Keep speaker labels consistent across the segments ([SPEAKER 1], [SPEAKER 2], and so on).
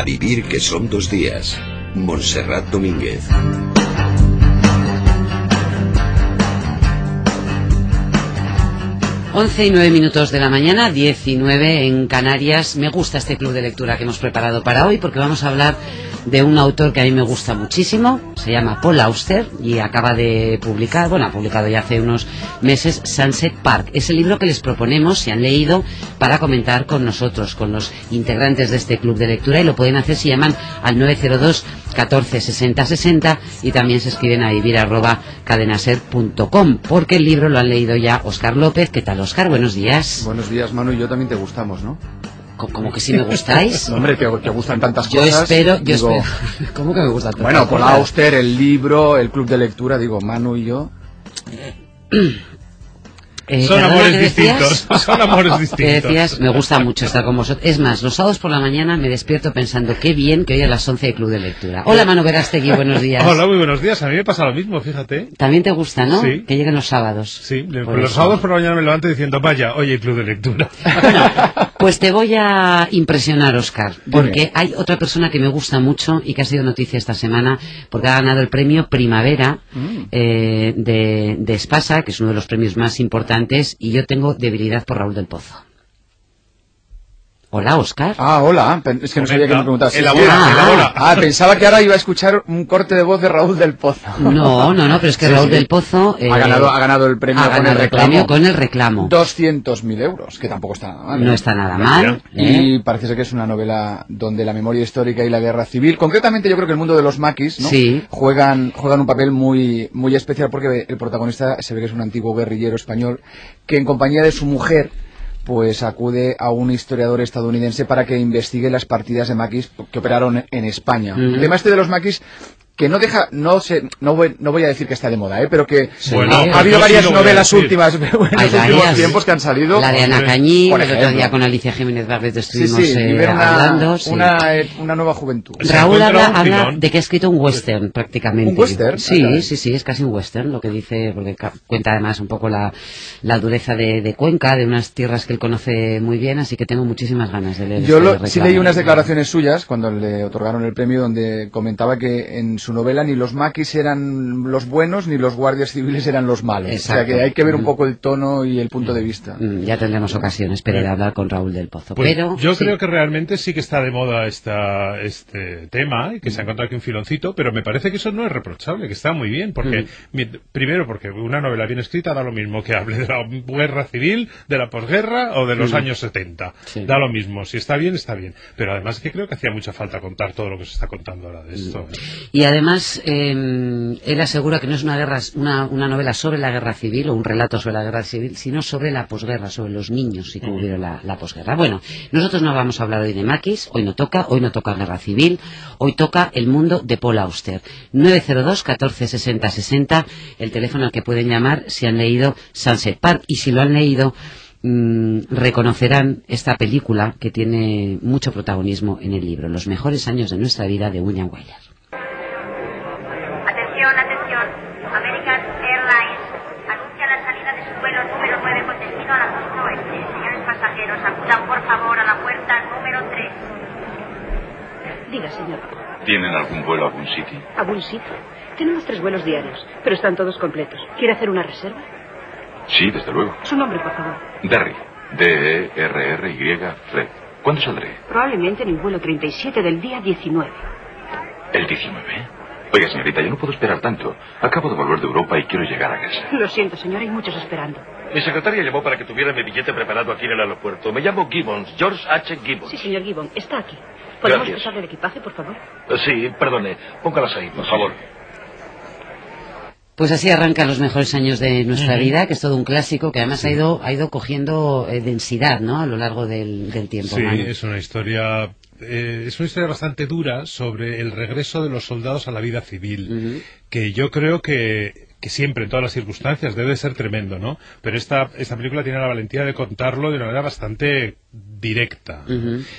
[SPEAKER 1] A vivir que son dos días. Montserrat Domínguez.
[SPEAKER 2] Once y nueve minutos de la mañana, 19 en Canarias. Me gusta este club de lectura que hemos preparado para hoy porque vamos a hablar de un autor que a mí me gusta muchísimo, se llama Paul Auster y acaba de publicar, bueno, ha publicado ya hace unos meses Sunset Park. Es el libro que les proponemos, si han leído, para comentar con nosotros, con los integrantes de este club de lectura y lo pueden hacer si llaman al 902 14 60 60 y también se escriben a vivir arroba cadenaser.com porque el libro lo han leído ya Oscar López. ¿Qué tal, Oscar? Buenos días.
[SPEAKER 3] Buenos días, Manu, y yo también te gustamos, ¿no?
[SPEAKER 2] Como que si me gustáis.
[SPEAKER 3] Hombre, te, te gustan tantas
[SPEAKER 2] yo
[SPEAKER 3] cosas.
[SPEAKER 2] Espero, yo espero. ¿Cómo que me gustan tantas
[SPEAKER 3] Bueno, por
[SPEAKER 2] cosas?
[SPEAKER 3] Auster, el libro, el club de lectura, digo, Manu y yo.
[SPEAKER 2] Eh,
[SPEAKER 4] Son
[SPEAKER 2] perdona,
[SPEAKER 4] amores distintos. Son amores
[SPEAKER 2] ¿Qué
[SPEAKER 4] distintos.
[SPEAKER 2] decías? Me gusta mucho estar con vosotros. Es más, los sábados por la mañana me despierto pensando qué bien que hoy a las 11 hay club de lectura. Hola, Manu Verástegui, buenos días.
[SPEAKER 4] Hola, muy buenos días. A mí me pasa lo mismo, fíjate.
[SPEAKER 2] También te gusta, ¿no?
[SPEAKER 4] Sí.
[SPEAKER 2] Que lleguen los sábados.
[SPEAKER 4] Sí,
[SPEAKER 2] Por
[SPEAKER 4] los
[SPEAKER 2] eso.
[SPEAKER 4] sábados por la mañana me levanto diciendo, vaya, oye, club de lectura.
[SPEAKER 2] Pues te voy a impresionar, Oscar, porque
[SPEAKER 3] Dime.
[SPEAKER 2] hay otra persona que me gusta mucho y que ha sido noticia esta semana, porque ha ganado el premio Primavera
[SPEAKER 3] Mm.
[SPEAKER 2] eh, de, de Espasa, que es uno de los premios más importantes, y yo tengo debilidad por Raúl del Pozo. Hola, Oscar.
[SPEAKER 3] Ah, hola. Es que no sabía que me preguntabas.
[SPEAKER 4] Elabora,
[SPEAKER 2] Ah,
[SPEAKER 4] elabora.
[SPEAKER 3] Ah, pensaba que ahora iba a escuchar un corte de voz de Raúl del Pozo.
[SPEAKER 2] No, no, no, pero es que
[SPEAKER 3] Sí,
[SPEAKER 2] Raúl
[SPEAKER 3] sí.
[SPEAKER 2] del Pozo eh,
[SPEAKER 3] ha, ganado, ha ganado el premio
[SPEAKER 2] ha
[SPEAKER 3] con el reclamo.
[SPEAKER 2] premio con el reclamo.
[SPEAKER 3] 200.000 euros, que tampoco está nada mal.
[SPEAKER 2] No
[SPEAKER 3] ¿eh?
[SPEAKER 2] está nada mal.
[SPEAKER 3] Y
[SPEAKER 2] ¿eh?
[SPEAKER 3] parece ser que es una novela donde la memoria histórica y la guerra civil, concretamente yo creo que el mundo de los maquis, ¿no?
[SPEAKER 2] Sí.
[SPEAKER 3] juegan, juegan un papel muy, muy especial porque el protagonista se ve que es un antiguo guerrillero español que en compañía de su mujer pues acude a un historiador estadounidense para que investigue las partidas de maquis que operaron en España. El tema este de los maquis que no deja, no sé, no voy, no voy a decir que está de moda, ¿eh? pero que
[SPEAKER 4] Bueno,
[SPEAKER 3] ha, ha habido
[SPEAKER 4] sí
[SPEAKER 3] varias
[SPEAKER 4] a
[SPEAKER 3] novelas últimas en los últimos tiempos que han salido.
[SPEAKER 2] La de Ana Cañí, el otro día con Alicia Jiménez Barret
[SPEAKER 3] Sí,
[SPEAKER 2] estuvimos
[SPEAKER 3] sí,
[SPEAKER 2] eh,
[SPEAKER 3] libera una,
[SPEAKER 2] hablando. sí.
[SPEAKER 3] una, eh, una nueva juventud.
[SPEAKER 4] Se
[SPEAKER 2] Raúl habla, habla de que ha escrito un western prácticamente.
[SPEAKER 3] ¿Un western?
[SPEAKER 2] Sí,
[SPEAKER 3] Ah,
[SPEAKER 2] sí, sí, es casi un western lo que dice, porque cuenta además un poco la, la dureza de, de Cuenca, de unas tierras que él conoce muy bien, así que tengo muchísimas ganas de leer.
[SPEAKER 3] Yo
[SPEAKER 2] este
[SPEAKER 3] lo- sí leí unas declaraciones suyas cuando le otorgaron el premio donde comentaba que en su novela ni los maquis eran los buenos ni los guardias civiles eran los malos.
[SPEAKER 2] Exacto.
[SPEAKER 3] O sea que hay que ver un
[SPEAKER 2] Mm.
[SPEAKER 3] poco el tono y el punto de vista.
[SPEAKER 2] Mm, Ya tendremos ocasión, espero, de hablar con Raúl del Pozo.
[SPEAKER 4] Pues
[SPEAKER 2] Pero
[SPEAKER 4] yo
[SPEAKER 2] sí.
[SPEAKER 4] creo que realmente sí que está de moda esta, este tema y que se ha encontrado aquí un filoncito, pero me parece que eso no es reprochable, que está muy bien, porque primero porque una novela bien escrita da lo mismo que hable de la guerra civil, de la posguerra o de los años 70.
[SPEAKER 2] Sí.
[SPEAKER 4] Da lo mismo, si está bien, está bien. Pero además que creo que hacía mucha falta contar todo lo que se está contando ahora de esto.
[SPEAKER 2] Y además, eh, él asegura que no es una, guerra, una, novela sobre la guerra civil o un relato sobre la guerra civil, sino sobre la posguerra, sobre los niños y cómo la, posguerra. Bueno, nosotros no vamos a hablar hoy de maquis, hoy no toca, hoy no toca guerra civil, hoy toca el mundo de Paul Auster. 902 14 60 60, el teléfono al que pueden llamar si han leído Sunset Park y si lo han leído mm, reconocerán esta película que tiene mucho protagonismo en el libro, Los mejores años de nuestra vida de William Wyler.
[SPEAKER 5] Atención, atención. American Airlines anuncia la salida de su vuelo número 9 con destino a la costa oeste. Señores pasajeros, acudan por favor a la puerta número 3.
[SPEAKER 6] Señor.
[SPEAKER 7] ¿Tienen algún vuelo a algún sitio?
[SPEAKER 6] ¿A Bull City? Tenemos tres vuelos diarios, pero están todos completos. ¿Quiere hacer una reserva?
[SPEAKER 7] Sí, desde luego.
[SPEAKER 6] Su nombre, por favor.
[SPEAKER 7] Derry. D-E-R-R-Y, Fred. ¿Cuándo saldré?
[SPEAKER 6] Probablemente en el vuelo 37 del día 19.
[SPEAKER 7] El 19. Oiga, señorita, yo no puedo esperar tanto. Acabo de volver de Europa y quiero llegar a casa.
[SPEAKER 6] Lo siento, señor, hay muchos esperando.
[SPEAKER 8] Mi secretaria llamó para que tuviera mi billete preparado aquí en el aeropuerto. Me llamo Gibbons, George H. Gibbons.
[SPEAKER 6] Sí, señor Gibbon, está aquí. ¿Podemos
[SPEAKER 8] Gracias.
[SPEAKER 6] pasar el equipaje, por favor?
[SPEAKER 8] Eh, Sí, perdone. Póngalas ahí, por favor.
[SPEAKER 2] Pues así arrancan los mejores años de nuestra vida, que es todo un clásico que además ha ido ha ido cogiendo eh, densidad, ¿no? A lo largo del, del tiempo.
[SPEAKER 4] Sí,
[SPEAKER 2] Manu.
[SPEAKER 4] es una historia eh, es una historia bastante dura sobre el regreso de los soldados a la vida civil, que yo creo que, que siempre, en todas las circunstancias, debe ser tremendo, ¿no? Pero esta, esta película tiene la valentía de contarlo de una manera bastante directa.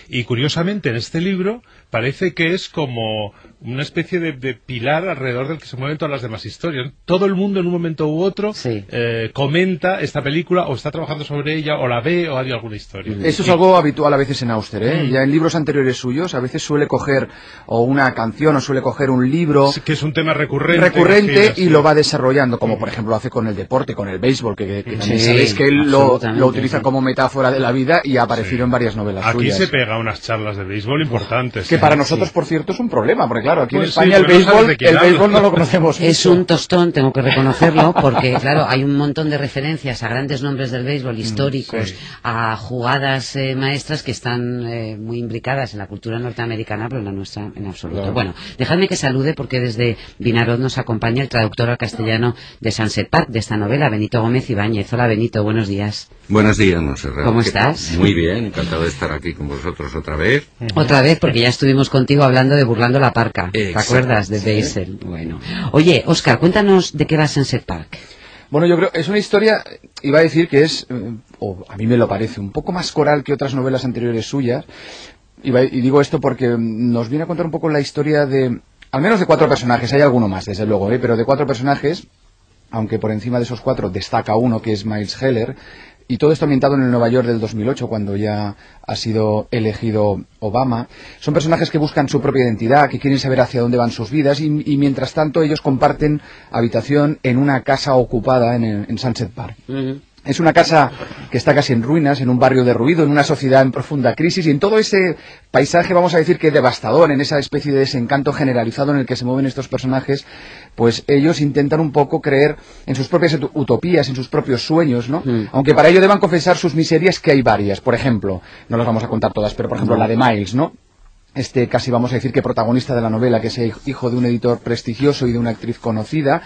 [SPEAKER 4] Y curiosamente en este libro parece que es como una especie de, de pilar alrededor del que se mueven todas las demás historias. Todo el mundo en un momento u otro
[SPEAKER 2] Sí.
[SPEAKER 4] eh, comenta esta película o está trabajando sobre ella o la ve o hay alguna historia.
[SPEAKER 3] Eso es algo habitual a veces en Auster, ¿eh?
[SPEAKER 4] Mm.
[SPEAKER 3] Ya en libros anteriores suyos a veces suele coger o una canción o suele coger un libro
[SPEAKER 4] Sí, que es un tema recurrente.
[SPEAKER 3] recurrente
[SPEAKER 4] sí,
[SPEAKER 3] y
[SPEAKER 4] sí.
[SPEAKER 3] lo va desarrollando, como por ejemplo hace con el deporte, con el béisbol, que, que- que también
[SPEAKER 2] Sí,
[SPEAKER 3] sabéis que él lo, lo utiliza
[SPEAKER 2] sí.
[SPEAKER 3] como metáfora de la vida y ha aparecido
[SPEAKER 4] Sí.
[SPEAKER 3] en varias novelas
[SPEAKER 4] Aquí
[SPEAKER 3] suyas.
[SPEAKER 4] se pega unas charlas de béisbol importantes.
[SPEAKER 3] Para nosotros, por cierto, es un problema, porque claro, aquí en
[SPEAKER 4] Pues sí,
[SPEAKER 3] España el
[SPEAKER 4] no
[SPEAKER 3] béisbol,
[SPEAKER 4] quién
[SPEAKER 3] el béisbol no lo conocemos
[SPEAKER 2] Es
[SPEAKER 3] mucho.
[SPEAKER 2] un tostón, tengo que reconocerlo, porque claro, hay un montón de referencias a grandes nombres del béisbol históricos,
[SPEAKER 3] sí.
[SPEAKER 2] a jugadas eh, maestras que están eh, muy imbricadas en la cultura norteamericana, pero en la nuestra en absoluto.
[SPEAKER 3] Claro.
[SPEAKER 2] Bueno, dejadme que salude porque desde Vinarod nos acompaña el traductor al castellano de Sunset Park de esta novela, Benito Gómez Ibáñez. Hola Benito, buenos días.
[SPEAKER 1] Buenos días, Monserrat.
[SPEAKER 2] ¿Cómo
[SPEAKER 1] ¿Qué
[SPEAKER 2] estás?
[SPEAKER 1] Muy bien, encantado de estar aquí con vosotros otra vez.
[SPEAKER 2] Otra vez, porque ya estuvimos contigo hablando de Burlando la Parca. ¿Te
[SPEAKER 1] Exacto,
[SPEAKER 2] acuerdas de
[SPEAKER 1] sí.
[SPEAKER 2] Basel? Bueno. Oye, Oscar, cuéntanos de qué va Sunset Park.
[SPEAKER 3] Bueno, yo creo es una historia, iba a decir que es, o a mí me lo parece, un poco más coral que otras novelas anteriores suyas. Iba- y digo esto porque nos viene a contar un poco la historia de, al menos de cuatro personajes, hay alguno más, desde luego, ¿eh? pero de cuatro personajes, aunque por encima de esos cuatro destaca uno que es Miles Heller, y todo esto ambientado en el Nueva York del 2008, cuando ya ha sido elegido Obama. Son personajes que buscan su propia identidad, que quieren saber hacia dónde van sus vidas, y, mientras tanto ellos comparten habitación en una casa ocupada en, en Sunset Park. Es una casa que está casi en ruinas, en un barrio derruido, en una sociedad en profunda crisis y en todo ese paisaje, vamos a decir que devastador, en esa especie de desencanto generalizado en el que se mueven estos personajes, pues ellos intentan un poco creer en sus propias ut- utopías, en sus propios sueños, ¿no?
[SPEAKER 2] Mm.
[SPEAKER 3] Aunque para ello deban confesar sus miserias, que hay varias. Por ejemplo, no las vamos a contar todas, pero por ejemplo la de Miles, ¿no? este casi vamos a decir que protagonista de la novela, que es hij- hijo de un editor prestigioso y de una actriz conocida,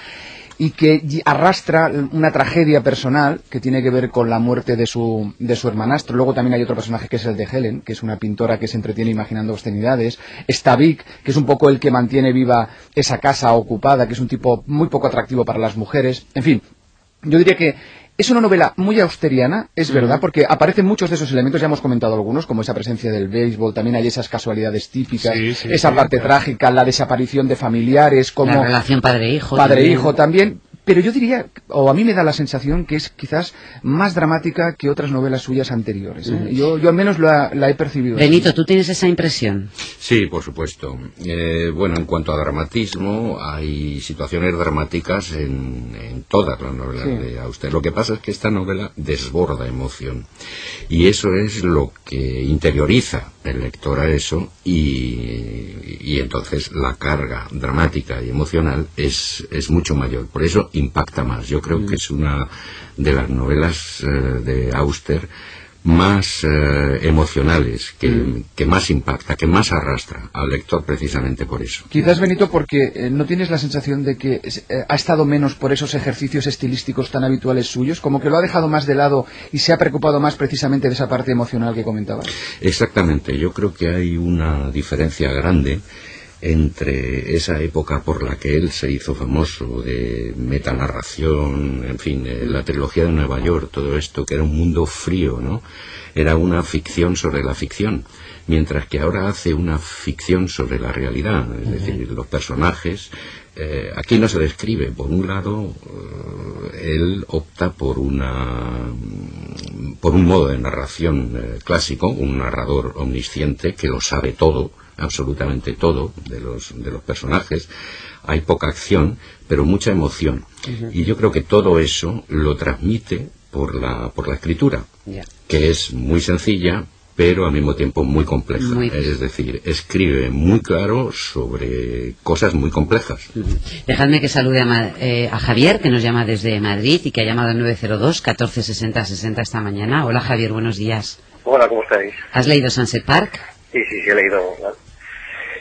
[SPEAKER 3] y que arrastra una tragedia personal que tiene que ver con la muerte de su, de su hermanastro. Luego también hay otro personaje que es el de Helen, que es una pintora que se entretiene imaginando obscenidades. Está Vic, que es un poco el que mantiene viva esa casa ocupada, que es un tipo muy poco atractivo para las mujeres. En fin, yo diría que es una novela muy austeriana, es verdad, porque aparecen muchos de esos elementos, ya hemos comentado algunos, como esa presencia del béisbol, también hay esas casualidades típicas,
[SPEAKER 4] Sí, sí,
[SPEAKER 3] esa
[SPEAKER 4] sí,
[SPEAKER 3] parte
[SPEAKER 4] claro.
[SPEAKER 3] trágica, la desaparición de familiares, como
[SPEAKER 2] La relación padre-hijo.
[SPEAKER 3] padre-hijo también. Pero yo diría, o a mí me da la sensación que es quizás más dramática que otras novelas suyas anteriores. ¿eh? yo, yo al menos la, la he percibido. así.
[SPEAKER 2] Benito, ¿tú tienes esa impresión?
[SPEAKER 1] Sí, por supuesto. Eh, bueno, en cuanto a dramatismo, hay situaciones dramáticas en, en todas las novelas
[SPEAKER 3] Sí.
[SPEAKER 1] de Auster. Lo que pasa es que esta novela desborda emoción. Y eso es lo que interioriza el lector a eso y, y entonces la carga dramática y emocional es, es mucho mayor. Por eso impacta más. Yo creo que es una de las novelas eh, de Auster más eh, emocionales, que, que más impacta, que más arrastra al lector precisamente por eso.
[SPEAKER 3] Quizás, Benito, porque eh, no tienes la sensación de que eh, ha estado menos por esos ejercicios estilísticos tan habituales suyos, como que lo ha dejado más de lado y se ha preocupado más precisamente de esa parte emocional que comentabas.
[SPEAKER 1] Exactamente, yo creo que hay una diferencia grande entre esa época por la que él se hizo famoso de metanarración, en fin, la trilogía de Nueva York, todo esto, que era un mundo frío, ¿no? Era una ficción sobre la ficción, mientras que ahora hace una ficción sobre la realidad, es decir, los personajes. Eh, aquí no se describe, por un lado, eh, él opta por una por un modo de narración eh, clásico, un narrador omnisciente que lo sabe todo, absolutamente todo de los, de los personajes. Hay poca acción, pero mucha emoción. Y yo creo que todo eso lo transmite por la, por la escritura, que es muy sencilla, pero al mismo tiempo muy compleja.
[SPEAKER 2] Muy-
[SPEAKER 1] Es decir, escribe muy claro sobre cosas muy complejas.
[SPEAKER 2] Dejadme que salude a, Ma- eh, a Javier, que nos llama desde Madrid y que ha llamado al 902 14 60 60 esta mañana. Hola Javier, buenos días.
[SPEAKER 9] Hola, ¿cómo estáis?
[SPEAKER 2] ¿Has leído Sunset Park?
[SPEAKER 9] Sí, sí, sí, he leído.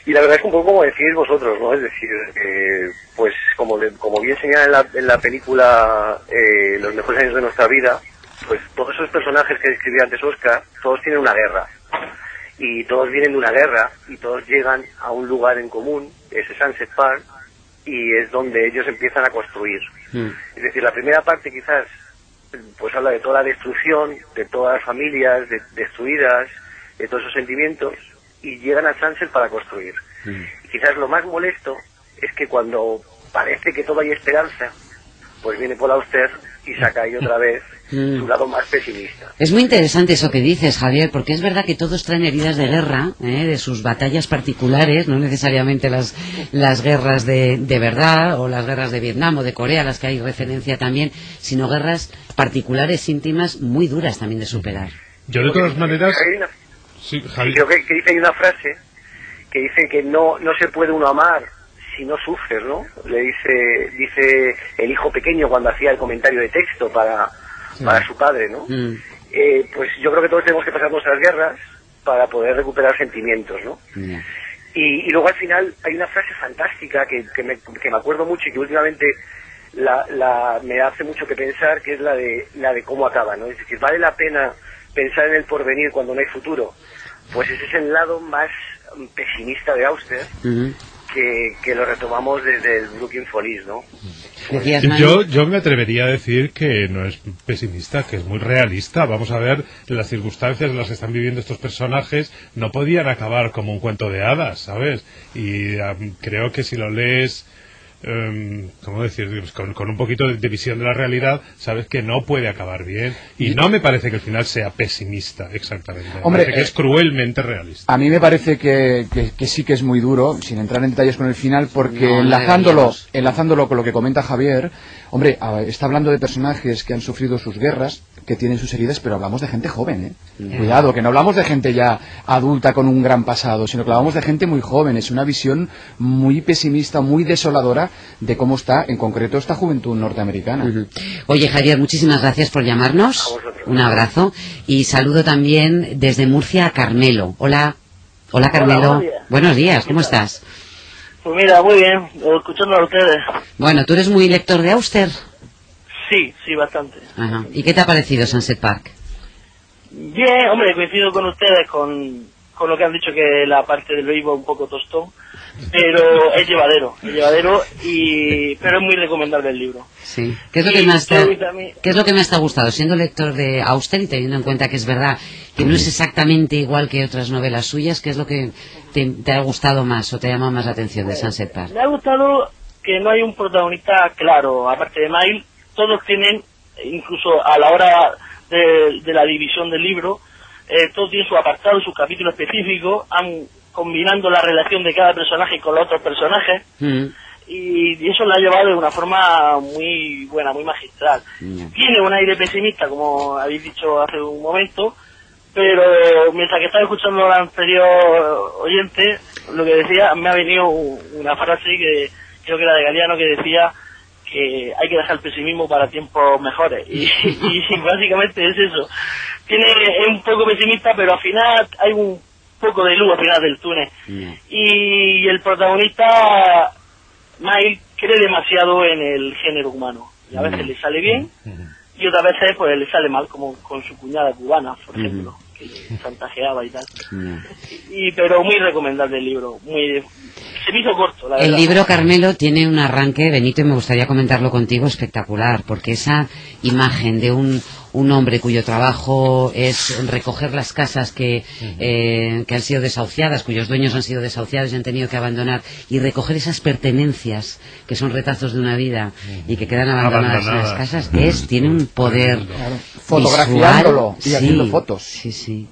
[SPEAKER 9] Y la verdad es que un poco como decís vosotros, ¿no? Es decir, eh, pues como, como bien señala en la, en la película eh, Los mejores años de nuestra vida, pues todos esos personajes que describía antes Oscar, todos tienen una guerra. Y todos vienen de una guerra y todos llegan a un lugar en común, ese Sunset Park, y es donde ellos empiezan a construir.
[SPEAKER 2] Mm.
[SPEAKER 9] Es decir, la primera parte quizás pues habla de toda la destrucción, de todas las familias de- destruidas, de todos esos sentimientos, y llegan a Sunset para construir. Y quizás lo más molesto es que cuando parece que todo hay esperanza, pues viene Paul Auster y saca ahí otra vez
[SPEAKER 2] Mm.
[SPEAKER 9] su lado más pesimista.
[SPEAKER 2] Es muy interesante eso que dices, Javier, porque es verdad que todos traen heridas de guerra, ¿eh? de sus batallas particulares, no necesariamente las, las guerras de, de verdad o las guerras de Vietnam o de Corea, las que hay referencia también, sino guerras particulares, íntimas, muy duras también de superar.
[SPEAKER 4] Yo de todas maneras...
[SPEAKER 9] Una-
[SPEAKER 4] Sí,
[SPEAKER 9] y
[SPEAKER 4] Javi.
[SPEAKER 9] creo que, que dice hay una frase que dice que no no se puede uno amar si no sufres, ¿no? Le dice dice el hijo pequeño cuando hacía el comentario de texto para para su padre, ¿no?
[SPEAKER 2] Mm,
[SPEAKER 9] Eh, pues yo creo que todos tenemos que pasar nuestras guerras para poder recuperar sentimientos, ¿no?
[SPEAKER 2] ya.
[SPEAKER 9] Y, y luego al final hay una frase fantástica que, que, me, que me acuerdo mucho y que últimamente la, la- me hace mucho que pensar, que es la de, la de cómo acaba, ¿no? Es decir, ¿vale la pena pensar en el porvenir cuando no hay futuro? Pues ese es el lado más mm, pesimista de Auster,
[SPEAKER 2] Ujú.
[SPEAKER 9] Que, que lo retomamos desde el Brooklyn Folies, ¿no?
[SPEAKER 4] Yo, yo me atrevería a decir que no es pesimista, que es muy realista. Vamos a ver las circunstancias en las que están viviendo estos personajes. No podían acabar como un cuento de hadas, ¿sabes? Y am, creo que si lo lees, em, ¿cómo decir? Pues Con, con un poquito de, de visión de la realidad, sabes que no puede acabar bien. Y no me parece que el final sea pesimista, exactamente. Me
[SPEAKER 3] Hombre,
[SPEAKER 4] parece que
[SPEAKER 3] eh,
[SPEAKER 4] es cruelmente realista.
[SPEAKER 3] A mí me parece que, que- que sí que es muy duro, sin entrar en detalles con el final, porque
[SPEAKER 2] No,
[SPEAKER 3] enlazándolo, enlazándolo con lo que comenta Javier, hombre, a- está hablando de personajes que han sufrido sus guerras, que tienen sus heridas, pero hablamos de gente joven, ¿eh? Cuidado, que no hablamos de gente ya adulta con un gran pasado, sino que hablamos de gente muy joven. Es una visión muy pesimista, muy desoladora de cómo está, en concreto, esta juventud norteamericana.
[SPEAKER 2] Ujú. Oye, Javier, muchísimas gracias por llamarnos. Un abrazo. Y saludo también desde Murcia a Carmelo. Hola. Hola, Carmelo.
[SPEAKER 10] buenos días.
[SPEAKER 2] Buenos días, ¿cómo estás?
[SPEAKER 10] Pues mira, muy bien, escuchando a ustedes.
[SPEAKER 2] Bueno, tú eres muy lector de Auster.
[SPEAKER 10] Sí, sí, bastante.
[SPEAKER 2] Ajá. ¿Y qué te ha parecido Sunset Park?
[SPEAKER 10] Bien, hombre, coincido con ustedes con, con lo que han dicho que la parte del béisbol es un poco tostón, pero es llevadero, es llevadero, y, pero es muy recomendable el libro.
[SPEAKER 2] Sí. ¿Qué es lo
[SPEAKER 10] Y
[SPEAKER 2] que más te,
[SPEAKER 10] también-
[SPEAKER 2] qué es lo que más te ha gustado? Siendo lector de Auster y teniendo en cuenta que es verdad que no es exactamente igual que otras novelas suyas, ¿qué es lo que te, te ha gustado más o te ha llamado más la atención de Sunset Park?
[SPEAKER 10] Me ha gustado que no hay un protagonista claro, aparte de Miles, todos tienen, incluso a la hora de, de la división del libro, eh, todos tienen su apartado, su capítulo específico, han combinando la relación de cada personaje con los otros personajes,
[SPEAKER 2] Mm,
[SPEAKER 10] y eso lo ha llevado de una forma muy buena, muy magistral.
[SPEAKER 2] ya.
[SPEAKER 10] Tiene un aire pesimista, como habéis dicho hace un momento, pero mientras que estaba escuchando al anterior oyente, lo que decía, me ha venido una frase que creo que era de Galeano que decía que hay que dejar el pesimismo para tiempos mejores. Y, y básicamente es eso. Tiene, es un poco pesimista, pero al final hay un poco de luz al final del túnel
[SPEAKER 2] Ya.
[SPEAKER 10] y el protagonista Mike cree demasiado en el género humano y a veces le sale bien y otras veces pues le sale mal como con su cuñada cubana por ejemplo que le chantajeaba y tal. Y pero muy recomendable el libro muy se me hizo corto la
[SPEAKER 2] El
[SPEAKER 10] verdad.
[SPEAKER 2] libro Carmelo tiene un arranque, Benito, y me gustaría comentarlo contigo, espectacular, porque esa imagen de un, un hombre cuyo trabajo es recoger las casas que, eh, que han sido desahuciadas, cuyos dueños han sido desahuciados y han tenido que abandonar, y recoger esas pertenencias que son retazos de una vida y que quedan abandonadas en las casas, es, tiene un poder
[SPEAKER 3] Fotografiándolo
[SPEAKER 2] visual,
[SPEAKER 3] y haciendo
[SPEAKER 2] sí,
[SPEAKER 3] fotos.
[SPEAKER 2] Sí, sí.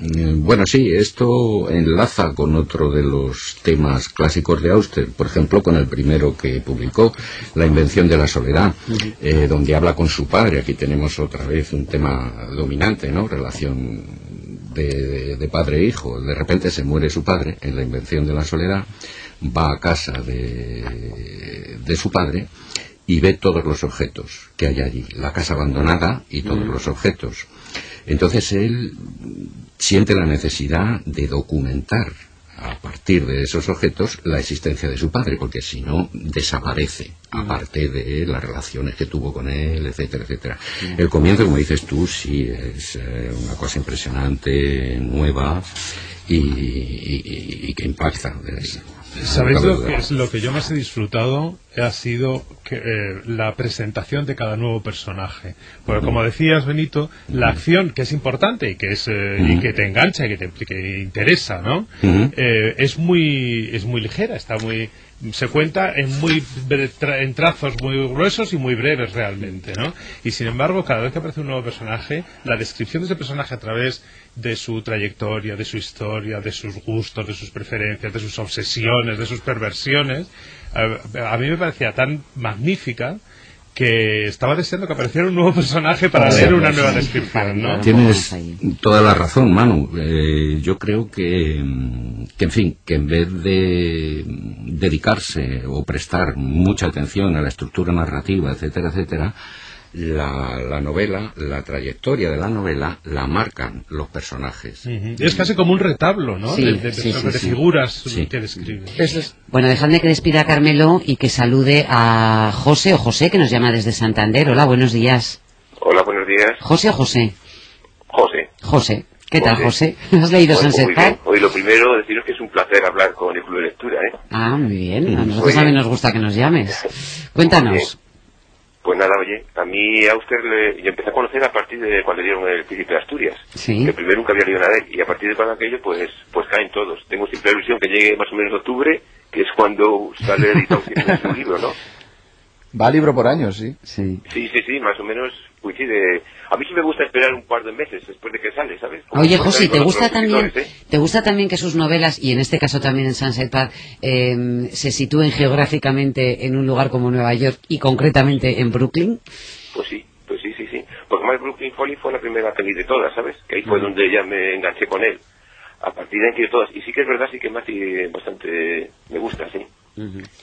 [SPEAKER 1] Eh, Bueno, sí, esto enlaza con otro de los temas clásicos de Auster, por ejemplo, con el primero que publicó, La invención de la soledad, eh, donde habla con su padre. Aquí tenemos otra vez un tema dominante, ¿no? Relación de, de padre e hijo. De repente se muere su padre en La invención de la soledad, va a casa de, de su padre y ve todos los objetos que hay allí, la casa abandonada y todos los objetos. Entonces él siente la necesidad de documentar a partir de esos objetos la existencia de su padre, porque si no desaparece, aparte de las relaciones que tuvo con él, etcétera, etcétera. El comienzo, como dices tú, sí es eh, una cosa impresionante, nueva y, y- y que impacta. Es-
[SPEAKER 4] ¿Sabéis lo que, es lo que yo más he disfrutado? Ha sido que, eh, la presentación de cada nuevo personaje. Porque como decías, Benito, la acción, que es importante y que, es, eh, y que te engancha y que te que interesa, ¿no? Eh, es, muy, es muy ligera, está muy se cuenta en muy en trazos muy gruesos y muy breves realmente, ¿no? Y sin embargo, cada vez que aparece un nuevo personaje, la descripción de ese personaje a través de su trayectoria, de su historia, de sus gustos, de sus preferencias, de sus obsesiones, de sus perversiones, a, a mí me parecía tan magnífica que estaba deseando que apareciera un nuevo personaje para
[SPEAKER 1] Sí,
[SPEAKER 4] leer una
[SPEAKER 1] sí,
[SPEAKER 4] nueva
[SPEAKER 1] sí.
[SPEAKER 4] descripción, ¿no?
[SPEAKER 1] Tienes toda la razón, Manu. Eh, yo creo que, que, en fin, que en vez de dedicarse o prestar mucha atención a la estructura narrativa, etcétera, etcétera, la, la novela, la trayectoria de la novela, la marcan los personajes.
[SPEAKER 4] Es casi como un retablo, ¿no?
[SPEAKER 2] Sí,
[SPEAKER 4] de, de-
[SPEAKER 2] sí,
[SPEAKER 4] de-
[SPEAKER 2] sí,
[SPEAKER 4] de
[SPEAKER 2] sí.
[SPEAKER 4] figuras
[SPEAKER 1] Sí.
[SPEAKER 4] que describe.
[SPEAKER 2] Bueno, dejadme que despida a Carmelo y que salude a José o José, que nos llama desde Santander. Hola, buenos días.
[SPEAKER 11] Hola, buenos días.
[SPEAKER 2] ¿José o José?
[SPEAKER 11] José.
[SPEAKER 2] José. ¿Qué tal,
[SPEAKER 11] José.
[SPEAKER 2] José? ¿Has leído
[SPEAKER 11] Bueno,
[SPEAKER 2] Sunset. Park?
[SPEAKER 11] Hoy lo primero, deciros que es un placer hablar con el Club de Lectura, ¿eh?
[SPEAKER 2] Ah, muy bien. A nosotros
[SPEAKER 11] bien.
[SPEAKER 2] también nos gusta que nos llames. Cuéntanos.
[SPEAKER 11] Pues nada, oye, a mí a usted le, yo empecé a conocer a partir de cuando dieron el Príncipe de Asturias.
[SPEAKER 2] Sí.
[SPEAKER 11] Que primero nunca había leído nada de él, y a partir de cuando aquello, pues, pues caen todos. Tengo siempre la ilusión que llegue más o menos octubre, que es cuando sale editado su libro, ¿no?
[SPEAKER 3] Va libro por año, sí.
[SPEAKER 2] Sí.
[SPEAKER 11] Sí, sí, sí, más o menos coincide. A mí sí me gusta esperar un par de meses después de que sale, ¿sabes? Como
[SPEAKER 2] Oye, José, ¿te gusta también,
[SPEAKER 11] ¿eh?
[SPEAKER 2] te gusta también que sus novelas, y en este caso también en Sunset Park, eh, se sitúen geográficamente en un lugar como Nueva York y concretamente en Brooklyn?
[SPEAKER 11] Pues sí, pues sí, sí, sí. Porque más Brooklyn Folly fue la primera vi de todas, ¿sabes? Que ahí fue
[SPEAKER 2] Mm.
[SPEAKER 11] donde ya me enganché con él. A partir de aquí de todas. Y sí que es verdad, sí que hace bastante... Me gusta, sí.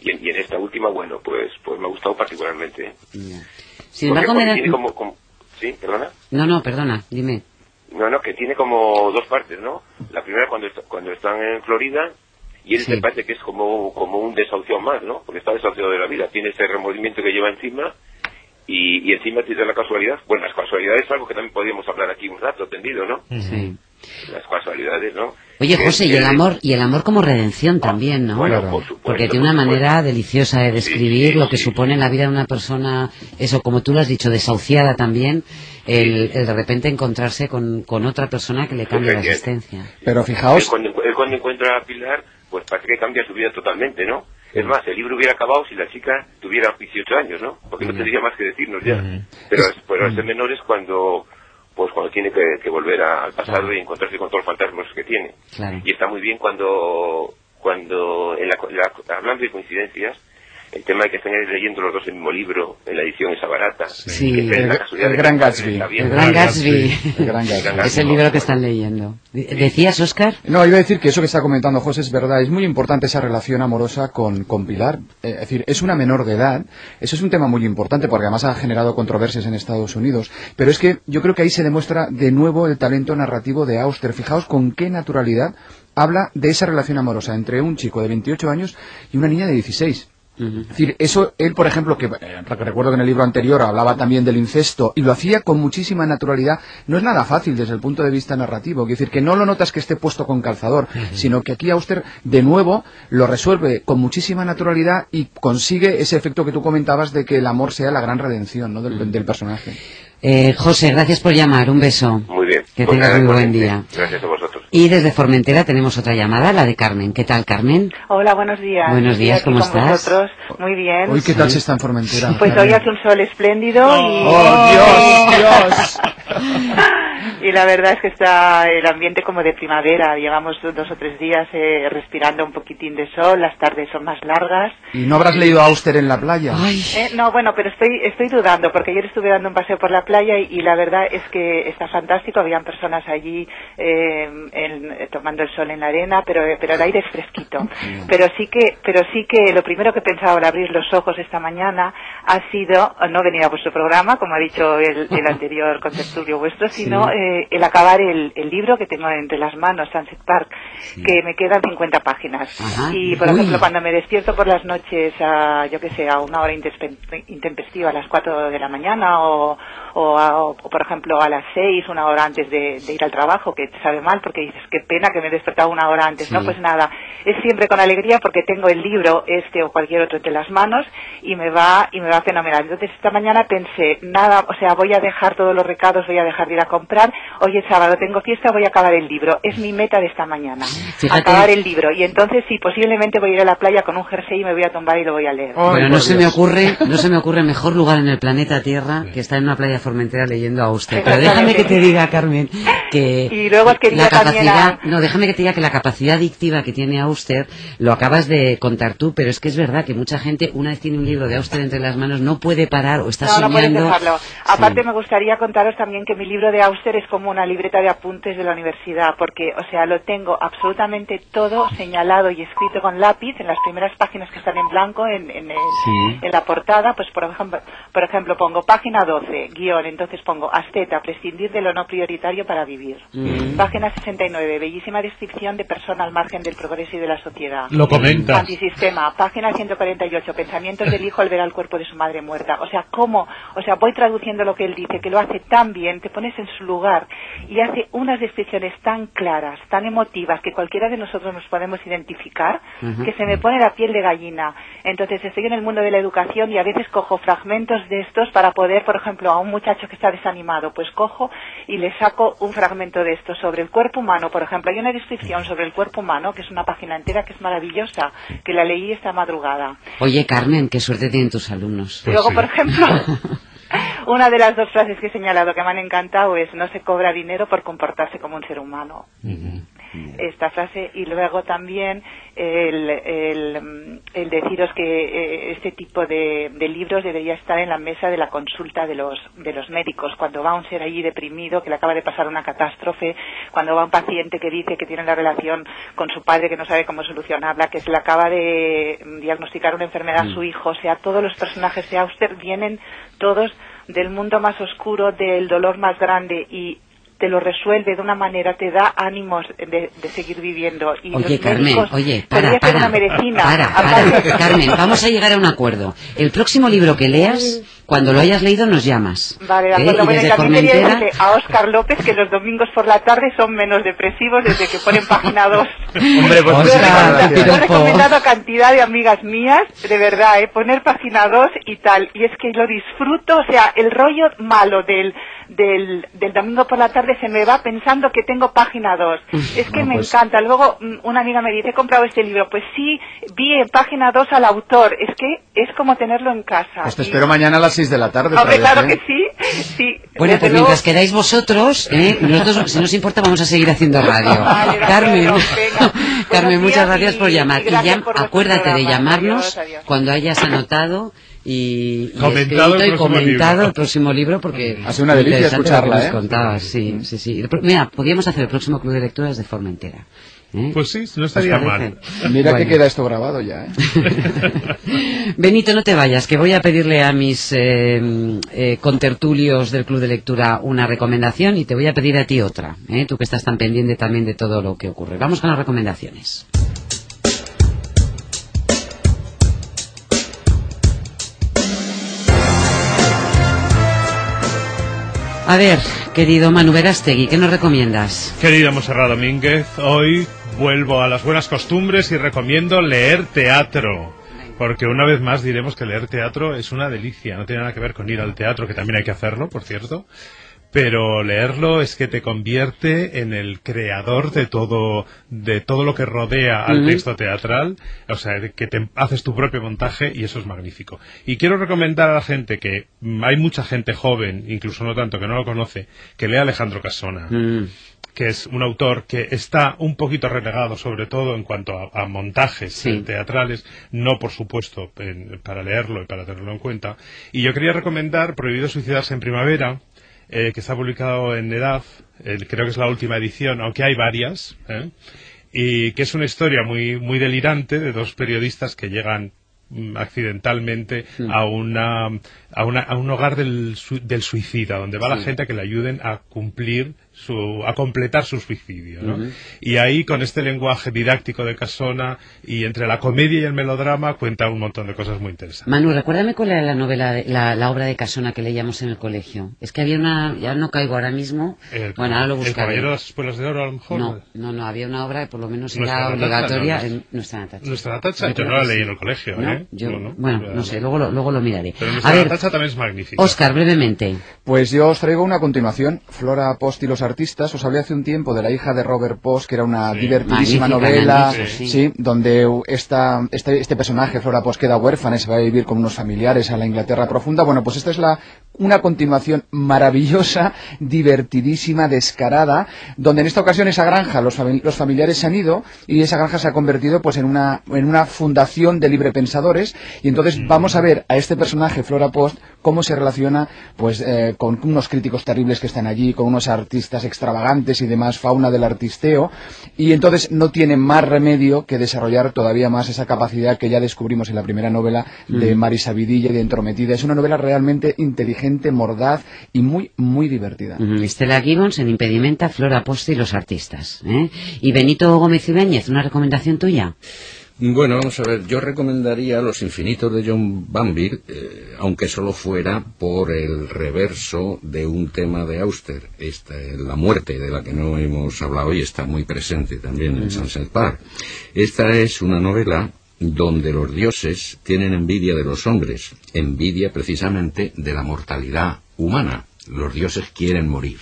[SPEAKER 11] Y, en, y en esta última, bueno, pues pues me ha gustado particularmente. ¿eh?
[SPEAKER 2] Sin embargo,
[SPEAKER 11] porque
[SPEAKER 2] me da-
[SPEAKER 11] tiene como, como- Sí, perdona.
[SPEAKER 2] No, no, perdona, dime.
[SPEAKER 11] No, no, que tiene como dos partes, ¿no? La primera cuando, est- cuando están en Florida y él
[SPEAKER 2] Sí.
[SPEAKER 11] se parece que es como, como un desahucio más, ¿no? Porque está desahuciado de la vida, tiene ese remordimiento que lleva encima y, y encima tiene la casualidad. Bueno, las casualidades es algo que también podríamos hablar aquí un rato tendido, ¿no?
[SPEAKER 2] Sí.
[SPEAKER 11] Las casualidades, ¿no?
[SPEAKER 2] Oye, José, y el amor, y el amor como redención también, ¿no?
[SPEAKER 11] Bueno, por supuesto,
[SPEAKER 2] Porque tiene
[SPEAKER 11] por
[SPEAKER 2] una
[SPEAKER 11] supuesto.
[SPEAKER 2] manera deliciosa de describir lo que supone la vida de una persona, eso, como tú lo has dicho, desahuciada también, el, el de repente encontrarse con, con otra persona que le cambia la existencia.
[SPEAKER 3] Pero
[SPEAKER 11] Él
[SPEAKER 3] fijaos,
[SPEAKER 11] cuando, él cuando encuentra a Pilar, pues parece que cambia su vida totalmente, ¿no? Es más, el libro hubiera acabado si la chica tuviera 18 años, ¿no? Porque no tendría más que decirnos ya. Pero, pero ese menor es cuando pues cuando tiene que, que volver a- al pasado y encontrarse con todos los fantasmas que tiene.
[SPEAKER 2] Claro.
[SPEAKER 11] Y está muy bien cuando, cuando en la, la- hablando de coincidencias, el tema de que estén leyendo los dos el mismo libro, en la edición esa barata.
[SPEAKER 2] Sí.
[SPEAKER 3] Gran Gatsby.
[SPEAKER 2] El Gran Gatsby.
[SPEAKER 3] El Gran Gatsby.
[SPEAKER 2] Es el libro que están leyendo. ¿Decías, Oscar?
[SPEAKER 3] No, iba a decir que eso que está comentando José es verdad. Es muy importante esa relación amorosa con, con Pilar. Eh, es decir, es una menor de edad. Eso es un tema muy importante porque además ha generado controversias en Estados Unidos. Pero es que yo creo que ahí se demuestra de nuevo el talento narrativo de Auster. Fijaos con qué naturalidad habla de esa relación amorosa entre un chico de 28 años y una niña de 16. Es decir, eso, él, por ejemplo, que eh, recuerdo que en el libro anterior hablaba también del incesto y lo hacía con muchísima naturalidad, no es nada fácil desde el punto de vista narrativo. Es decir, que no lo notas que esté puesto con calzador, sino que aquí Auster, de nuevo, lo resuelve con muchísima naturalidad y consigue ese efecto que tú comentabas de que el amor sea la gran redención ¿no? del, del personaje.
[SPEAKER 2] Eh, José, gracias por llamar. Un beso.
[SPEAKER 11] Muy bien.
[SPEAKER 2] Que
[SPEAKER 11] Pues
[SPEAKER 2] tengas
[SPEAKER 11] nada,
[SPEAKER 2] muy buen día.
[SPEAKER 11] Gracias a vosotros.
[SPEAKER 2] Y desde Formentera tenemos otra llamada, la de Carmen. ¿Qué tal, Carmen?
[SPEAKER 12] Hola, buenos días.
[SPEAKER 2] Buenos días, ¿cómo estás?
[SPEAKER 12] vosotros. Muy bien.
[SPEAKER 3] Hoy, ¿qué tal se está en Formentera?
[SPEAKER 12] Pues hoy hace un sol espléndido y...
[SPEAKER 3] ¡Oh, Dios, Dios!
[SPEAKER 12] y la verdad es que está el ambiente como de primavera. Llevamos dos o tres días eh, respirando un poquitín de sol, las tardes son más largas.
[SPEAKER 3] ¿Y no habrás leído Auster en la playa?
[SPEAKER 12] Eh, no, bueno, pero estoy, estoy dudando porque ayer estuve dando un paseo por la playa y, y la verdad es que está fantástico. Habían personas allí eh, en- eh, tomando el sol en la arena, pero, pero el aire es fresquito. Pero sí que, pero sí que lo primero que he pensado al abrir los ojos esta mañana ha sido no venir a vuestro programa, como ha dicho el, el anterior contertulio vuestro, sino eh, eh, el acabar el, el libro que tengo entre las manos, Sunset Park, que me quedan 50 páginas.
[SPEAKER 2] Ajá.
[SPEAKER 12] Y, por
[SPEAKER 2] Uy.
[SPEAKER 12] ejemplo, cuando me despierto por las noches a, yo que sé, a una hora intempestiva, a las 4 de la mañana, o, o, a- o, por ejemplo, a las 6, una hora antes de, de ir al trabajo, que te sabe mal porque dices, qué pena que me he despertado una hora antes. No, pues nada, es siempre con alegría porque tengo el libro, este o cualquier otro entre las manos, y me va, y me va fenomenal. Entonces, esta mañana pensé, nada, o sea, voy a dejar todos los recados, voy a dejar de ir a comprar, hoy es sábado, tengo fiesta, voy a acabar el libro. Es mi meta de esta mañana.
[SPEAKER 2] Fíjate.
[SPEAKER 12] Acabar el libro. Y entonces, sí, posiblemente voy a ir a la playa con un jersey y me voy a tumbar y lo voy a leer.
[SPEAKER 2] Bueno, no se me ocurre, no se me ocurre mejor lugar en el planeta Tierra que estar en una playa formentera leyendo a usted. Pero déjame que te diga, Carmen, que
[SPEAKER 12] Y luego
[SPEAKER 2] la capacidad,
[SPEAKER 12] a-
[SPEAKER 2] no, déjame que te diga que la capacidad adictiva que tiene Auster lo acabas de contar tú, pero es que es verdad que mucha gente una vez tiene un libro de Auster entre las manos no puede parar o está
[SPEAKER 12] no,
[SPEAKER 2] soñando.
[SPEAKER 12] dejarlo. Aparte, me gustaría contaros también que mi libro de Auster es como una libreta de apuntes de la universidad, porque, o sea, lo tengo absolutamente todo señalado y escrito con lápiz en las primeras páginas que están en blanco en, en, el-
[SPEAKER 2] Sí.
[SPEAKER 12] en la portada. Pues, por ejemplo, por ejemplo, pongo página 12, guion, entonces pongo Asteta, prescindir de lo no prioritario para vivir.
[SPEAKER 4] Mm.
[SPEAKER 12] Página 69, bellísima descripción de persona al margen del progreso y de la sociedad.
[SPEAKER 4] Lo comentas.
[SPEAKER 12] Antisistema, página 148, pensamientos del hijo al ver al cuerpo de su madre muerta. O sea, cómo, o sea, voy traduciendo lo que él dice, que lo hace tan bien, te pones en su lugar y hace unas descripciones tan claras, tan emotivas, que cualquiera de nosotros nos podemos identificar, que se me pone la piel de gallina. Entonces, estoy en el mundo de la educación y a veces cojo fragmentos de estos para poder, por ejemplo, a un muchacho que está desanimado, pues cojo y le saco un fragmento de esto sobre el cuerpo humano. Por ejemplo, hay una descripción sobre el cuerpo humano, que es una página entera que es maravillosa, que la leí esta madrugada.
[SPEAKER 2] Oye, Carmen, qué suerte tienen tus alumnos.
[SPEAKER 12] Luego, por ejemplo, una de las dos frases que he señalado que me han encantado es no se cobra dinero por comportarse como un ser humano. Esta frase y luego también el, el, mm, el deciros que eh, este tipo de, de libros debería estar en la mesa de la consulta de los, de los médicos. Cuando va un ser allí deprimido, que le acaba de pasar una catástrofe, cuando va un paciente que dice que tiene la relación con su padre que no sabe cómo solucionarla, que se le acaba de mm, diagnosticar una enfermedad a su hijo, o sea, todos los personajes de Auster vienen todos del mundo más oscuro, del dolor más grande y te lo resuelve de una manera, te da ánimos de, de seguir viviendo. Y
[SPEAKER 2] Oye, Carmen, oye, para, para,
[SPEAKER 12] una medicina.
[SPEAKER 2] para,
[SPEAKER 12] Aparte-
[SPEAKER 2] para, Carmen, vamos a llegar a un acuerdo. El próximo libro que leas, cuando lo hayas leído, nos llamas.
[SPEAKER 12] Vale, de
[SPEAKER 2] ¿Eh?
[SPEAKER 12] acuerdo.
[SPEAKER 2] Y
[SPEAKER 12] Bueno, también quería
[SPEAKER 2] Formentera,
[SPEAKER 12] decirle a Óscar López que los domingos por la tarde son menos depresivos desde que ponen página 2.
[SPEAKER 3] Hombre, pues
[SPEAKER 2] te
[SPEAKER 12] Lo he recomendado a cantidad de amigas mías, de verdad, ¿eh? poner página 2 y tal. Y es que lo disfruto, o sea, el rollo malo del, del, del domingo por la tarde se me va pensando que tengo página 2. Es que
[SPEAKER 3] No,
[SPEAKER 12] me
[SPEAKER 3] pues-
[SPEAKER 12] encanta. Luego mm, una amiga me dice, he comprado este libro. Pues sí, vi en página 2 al autor. Es que es como tenerlo en casa.
[SPEAKER 3] Pues te
[SPEAKER 12] Y-
[SPEAKER 3] espero mañana a las 6 de la tarde.
[SPEAKER 12] Hombre, claro
[SPEAKER 3] vez,
[SPEAKER 12] que
[SPEAKER 3] ¿eh?
[SPEAKER 12] sí, sí.
[SPEAKER 2] Bueno,
[SPEAKER 12] Desde
[SPEAKER 2] pues
[SPEAKER 12] luego-
[SPEAKER 2] mientras quedáis vosotros, ¿eh? nosotros, si nos importa, vamos a seguir haciendo radio.
[SPEAKER 12] Vale,
[SPEAKER 2] Carmen,
[SPEAKER 12] acuerdo,
[SPEAKER 2] Carmen, muchas gracias
[SPEAKER 12] y-
[SPEAKER 2] por llamar.
[SPEAKER 12] y
[SPEAKER 2] Y,
[SPEAKER 12] por
[SPEAKER 2] acuérdate de llamarnos
[SPEAKER 12] Adiós, adiós.
[SPEAKER 2] cuando hayas anotado y, y
[SPEAKER 4] Comentado el
[SPEAKER 2] y comentado
[SPEAKER 4] libro.
[SPEAKER 2] el próximo libro porque
[SPEAKER 3] Ha sido una delicia
[SPEAKER 2] lo que
[SPEAKER 3] escucharla,
[SPEAKER 2] nos
[SPEAKER 3] ¿eh?
[SPEAKER 2] contabas, sí, sí, Mira, podríamos hacer el próximo club de lecturas de forma entera. ¿eh?
[SPEAKER 4] Pues sí, no
[SPEAKER 2] ¿Os
[SPEAKER 4] estaría mal.
[SPEAKER 3] Mira que
[SPEAKER 2] Bueno.
[SPEAKER 3] queda esto grabado ya, ¿eh?
[SPEAKER 2] Benito, no te vayas, que voy a pedirle a mis eh, eh, contertulios del Club de Lectura una recomendación y te voy a pedir a ti otra, ¿eh? tú que estás tan pendiente también de todo lo que ocurre. Vamos con las recomendaciones. A ver, querido Manu Verástegui, ¿qué nos recomiendas?
[SPEAKER 4] Querida Monserrat Domínguez, hoy vuelvo a las buenas costumbres y recomiendo leer teatro. Porque una vez más diremos que leer teatro es una delicia. No tiene nada que ver con ir al teatro, que también hay que hacerlo, por cierto. Pero leerlo es que te convierte en el creador de todo, de todo lo que rodea al texto teatral. O sea, que te haces tu propio montaje y eso es magnífico. Y quiero recomendar a la gente que mm, hay mucha gente joven, incluso no tanto, que no lo conoce, que lea Alejandro Casona
[SPEAKER 2] Mm.
[SPEAKER 4] que es un autor que está un poquito relegado, sobre todo en cuanto a, a montajes teatrales, no por supuesto en- para leerlo y para tenerlo en cuenta. Y yo quería recomendar Prohibido suicidarse en primavera, eh, que está publicado en EDAF, eh, creo que es la última edición, aunque hay varias, ¿eh? y que es una historia muy, muy delirante de dos periodistas que llegan mm, accidentalmente
[SPEAKER 2] Hmm.
[SPEAKER 4] a una a, una, a un hogar del, su- del suicida donde va la gente a que le ayuden a cumplir su a completar su suicidio ¿no?
[SPEAKER 2] Ujú.
[SPEAKER 4] y ahí con este lenguaje didáctico de Casona y entre la comedia y el melodrama cuenta un montón de cosas muy interesantes
[SPEAKER 2] Manu, recuérdame cuál era la novela, de- la, la obra de Casona que leíamos en el colegio. Es que había una, ya no caigo ahora mismo.
[SPEAKER 4] el,
[SPEAKER 2] bueno, ahora lo
[SPEAKER 4] el
[SPEAKER 2] buscaré.
[SPEAKER 4] caballero de las espuelas de oro a lo mejor
[SPEAKER 2] No, no, no, había una obra que por lo menos era
[SPEAKER 4] Natacha,
[SPEAKER 2] obligatoria
[SPEAKER 4] no,
[SPEAKER 2] en nuestra Natacha.
[SPEAKER 4] nuestra Natacha
[SPEAKER 2] Yo
[SPEAKER 4] no la leí
[SPEAKER 2] sí.
[SPEAKER 4] en el colegio
[SPEAKER 2] ¿No?
[SPEAKER 4] ¿eh?
[SPEAKER 2] Yo-
[SPEAKER 4] No, no.
[SPEAKER 2] bueno, no sé, luego lo, luego lo miraré.
[SPEAKER 4] pero
[SPEAKER 2] A
[SPEAKER 4] nuestra
[SPEAKER 2] ver,
[SPEAKER 4] Natacha también es magnífica
[SPEAKER 2] Oscar, brevemente.
[SPEAKER 3] Pues yo os traigo una continuación, Flora Post y los artistas. Os hablé hace un tiempo de la hija de Robert Post, que era una divertidísima novela,
[SPEAKER 2] sí.
[SPEAKER 3] sí, donde esta, este, este personaje, Flora Post, queda huérfana y se va a vivir con unos familiares a la Inglaterra profunda. Bueno, pues esta es la una continuación maravillosa, divertidísima, descarada, donde en esta ocasión esa granja, los, fami- los familiares se han ido y esa granja se ha convertido pues en una, en una fundación de librepensadores y entonces vamos a ver a este personaje, Flora Post, cómo se relaciona pues eh, con unos críticos terribles que están allí, con unos artistas extravagantes y demás, fauna del artisteo, y entonces no tiene más remedio que desarrollar todavía más esa capacidad que ya descubrimos en la primera novela de
[SPEAKER 2] Mm.
[SPEAKER 3] Marisa Vidilla y de Entrometida. Es una novela realmente inteligente, mordaz y muy, muy divertida.
[SPEAKER 2] Estela Gibbons en Impedimenta, Flora Poste y los artistas. ¿eh? Y Benito Gómez Ibáñez, ¿una recomendación tuya?
[SPEAKER 1] Bueno, vamos a ver, yo recomendaría Los Infinitos de John Banville, eh, aunque solo fuera por el reverso de un tema de Auster. Esta, la muerte, de la que no hemos hablado hoy, está muy presente también en
[SPEAKER 13] Ujú.
[SPEAKER 1] Sunset Park. Esta es una novela donde los dioses tienen envidia de los hombres, envidia precisamente de la mortalidad humana. Los dioses quieren morir,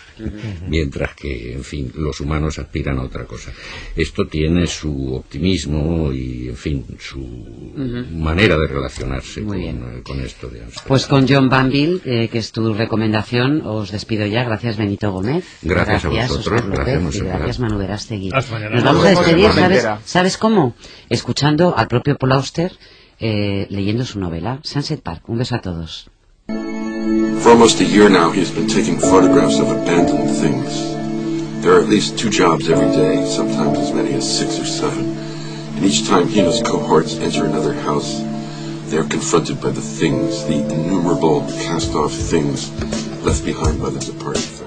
[SPEAKER 1] mientras que, en fin, los humanos aspiran a otra cosa. Esto tiene su optimismo y, en fin, su
[SPEAKER 2] Ujú.
[SPEAKER 1] manera de relacionarse con, con esto de Amsterdam.
[SPEAKER 2] Pues con John Banville, eh, que es tu recomendación, os despido ya. Gracias, Benito Gómez.
[SPEAKER 1] Gracias a vosotros,
[SPEAKER 2] Oscar López,
[SPEAKER 1] gracias,
[SPEAKER 2] y gracias, Manu Verástegui. Nos vamos a despedir, ¿sabes. ¿sabes cómo? Escuchando al propio Paul Auster eh, leyendo su novela, Sunset Park. Un beso a todos.
[SPEAKER 13] For almost a year now, he has been taking photographs of abandoned things. There are at least two jobs every day, sometimes as many as six or seven. And each time he and his cohorts enter another house, they are confronted by the things, the innumerable cast-off things left behind by the departed.